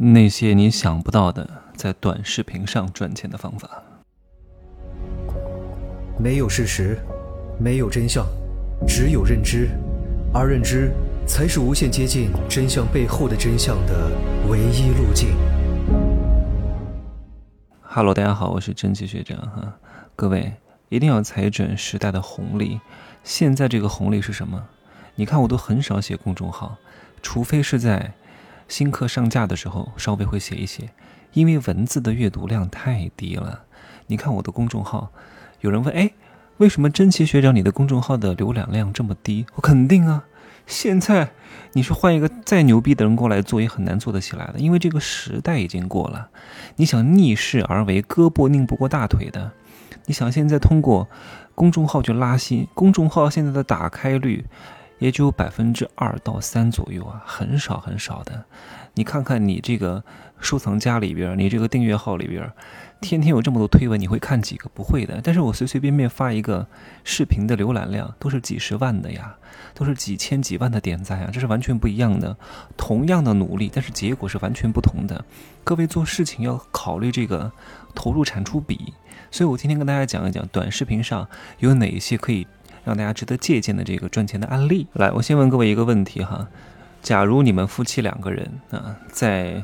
那些你想不到的在短视频上赚钱的方法。没有事实，没有真相，只有认知，而认知才是无限接近真相背后的真相的唯一路径。Hello，大家好，我是真奇学长哈。各位一定要踩准时代的红利。现在这个红利是什么？你看，我都很少写公众号，除非是在。新课上架的时候，稍微会写一写，因为文字的阅读量太低了。你看我的公众号，有人问：“哎，为什么真奇学长你的公众号的浏览量这么低？”我肯定啊，现在你是换一个再牛逼的人过来做，也很难做得起来的，因为这个时代已经过了。你想逆势而为，胳膊拧不过大腿的。你想现在通过公众号去拉新，公众号现在的打开率。也就百分之二到三左右啊，很少很少的。你看看你这个收藏夹里边，你这个订阅号里边，天天有这么多推文，你会看几个？不会的。但是我随随便便发一个视频的浏览量都是几十万的呀，都是几千几万的点赞啊，这是完全不一样的。同样的努力，但是结果是完全不同的。各位做事情要考虑这个投入产出比。所以我今天跟大家讲一讲短视频上有哪一些可以。让大家值得借鉴的这个赚钱的案例，来，我先问各位一个问题哈，假如你们夫妻两个人啊，在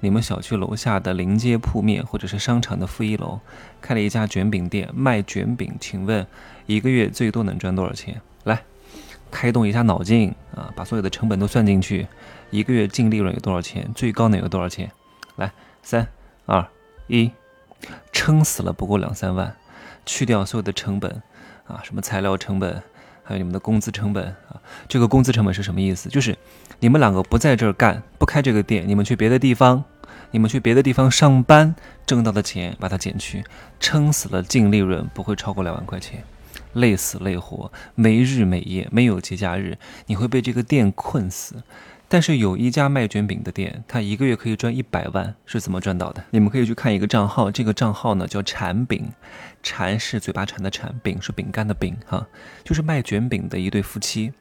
你们小区楼下的临街铺面或者是商场的负一楼开了一家卷饼店卖卷饼，请问一个月最多能赚多少钱？来，开动一下脑筋啊，把所有的成本都算进去，一个月净利润有多少钱？最高能有多少钱？来，三二一，撑死了不过两三万，去掉所有的成本。啊，什么材料成本，还有你们的工资成本啊？这个工资成本是什么意思？就是你们两个不在这儿干，不开这个店，你们去别的地方，你们去别的地方上班挣到的钱，把它减去，撑死了净利润不会超过两万块钱，累死累活，没日没夜，没有节假日，你会被这个店困死。但是有一家卖卷饼的店，他一个月可以赚一百万，是怎么赚到的？你们可以去看一个账号，这个账号呢叫馋饼，馋是嘴巴馋的馋，饼是饼干的饼，哈，就是卖卷饼的一对夫妻。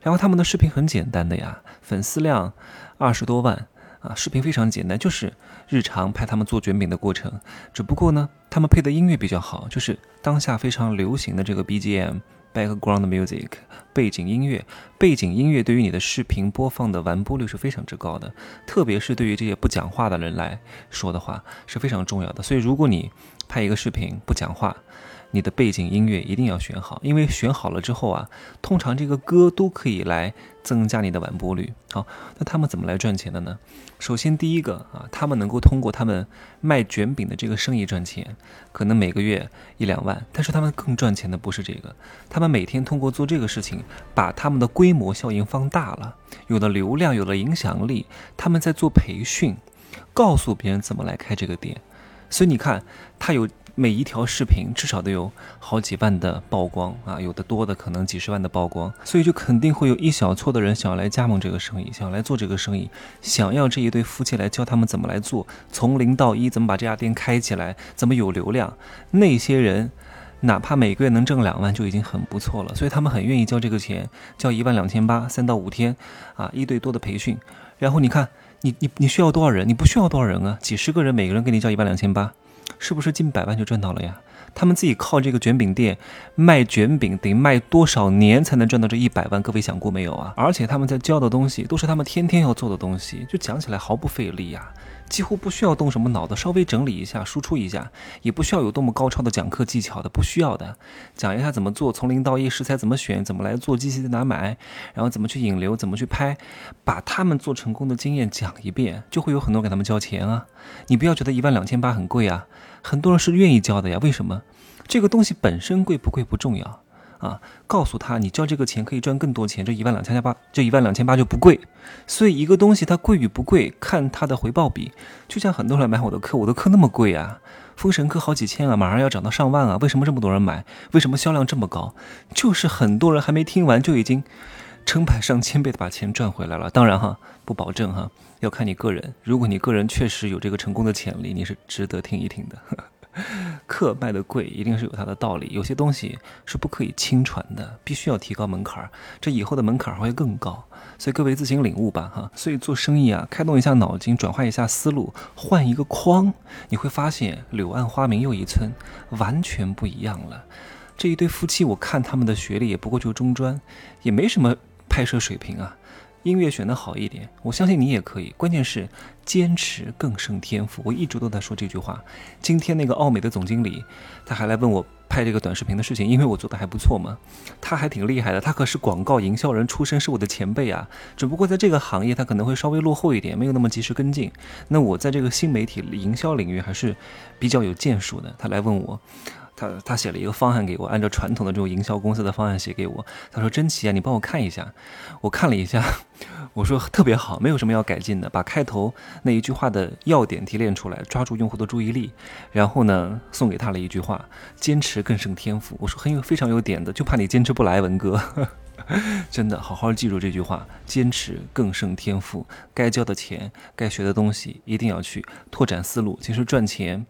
然后他们的视频很简单的呀，粉丝量二十多万啊，视频非常简单，就是日常拍他们做卷饼的过程。只不过呢，他们配的音乐比较好，就是当下非常流行的这个 BGM。Background music，背景音乐，背景音乐对于你的视频播放的完播率是非常之高的，特别是对于这些不讲话的人来说的话是非常重要的。所以，如果你拍一个视频不讲话，你的背景音乐一定要选好，因为选好了之后啊，通常这个歌都可以来增加你的完播率。好，那他们怎么来赚钱的呢？首先，第一个啊，他们能够通过他们卖卷饼的这个生意赚钱，可能每个月一两万。但是他们更赚钱的不是这个，他们每天通过做这个事情，把他们的规模效应放大了，有了流量，有了影响力。他们在做培训，告诉别人怎么来开这个店。所以你看，他有。每一条视频至少都有好几万的曝光啊，有的多的可能几十万的曝光，所以就肯定会有一小撮的人想要来加盟这个生意，想要来做这个生意，想要这一对夫妻来教他们怎么来做，从零到一怎么把这家店开起来，怎么有流量。那些人哪怕每个月能挣两万就已经很不错了，所以他们很愿意交这个钱，交一万两千八，三到五天啊，一对多的培训。然后你看，你你你需要多少人？你不需要多少人啊，几十个人，每个人给你交一万两千八。是不是近百万就赚到了呀？他们自己靠这个卷饼店卖卷饼，得卖多少年才能赚到这一百万？各位想过没有啊？而且他们在教的东西都是他们天天要做的东西，就讲起来毫不费力呀。几乎不需要动什么脑子，稍微整理一下，输出一下，也不需要有多么高超的讲课技巧的，不需要的。讲一下怎么做，从零到一，食材怎么选，怎么来做，机器在哪买，然后怎么去引流，怎么去拍，把他们做成功的经验讲一遍，就会有很多给他们交钱啊。你不要觉得一万两千八很贵啊，很多人是愿意交的呀。为什么？这个东西本身贵不贵不重要。啊，告诉他你交这个钱可以赚更多钱，这一万两千八，这一万两千八就不贵。所以一个东西它贵与不贵，看它的回报比。就像很多人买我的课，我的课那么贵啊，封神课好几千啊，马上要涨到上万啊，为什么这么多人买？为什么销量这么高？就是很多人还没听完就已经成百上千倍的把钱赚回来了。当然哈，不保证哈，要看你个人。如果你个人确实有这个成功的潜力，你是值得听一听的。课卖的贵，一定是有它的道理。有些东西是不可以轻传的，必须要提高门槛儿，这以后的门槛儿会更高。所以各位自行领悟吧，哈。所以做生意啊，开动一下脑筋，转换一下思路，换一个框，你会发现柳暗花明又一村，完全不一样了。这一对夫妻，我看他们的学历也不过就中专，也没什么拍摄水平啊。音乐选的好一点，我相信你也可以。关键是坚持更胜天赋。我一直都在说这句话。今天那个奥美的总经理，他还来问我拍这个短视频的事情，因为我做的还不错嘛。他还挺厉害的，他可是广告营销人出身，是我的前辈啊。只不过在这个行业，他可能会稍微落后一点，没有那么及时跟进。那我在这个新媒体营销领域还是比较有建树的。他来问我。他他写了一个方案给我，按照传统的这种营销公司的方案写给我。他说：“真奇啊，你帮我看一下。”我看了一下，我说特别好，没有什么要改进的。把开头那一句话的要点提炼出来，抓住用户的注意力，然后呢送给他了一句话：“坚持更胜天赋。”我说很有非常有点的，就怕你坚持不来，文哥。真的好好记住这句话：坚持更胜天赋。该交的钱，该学的东西，一定要去拓展思路。其实赚钱。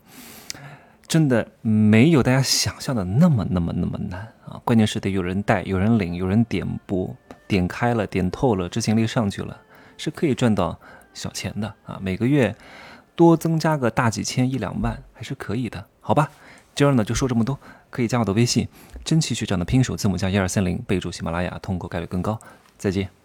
真的没有大家想象的那么那么那么难啊！关键是得有人带，有人领，有人点播，点开了，点透了，执行力上去了，是可以赚到小钱的啊！每个月多增加个大几千一两万还是可以的，好吧？今儿呢就说这么多，可以加我的微信，真奇学长的拼手字母加一二三零，备注喜马拉雅，通过概率更高。再见。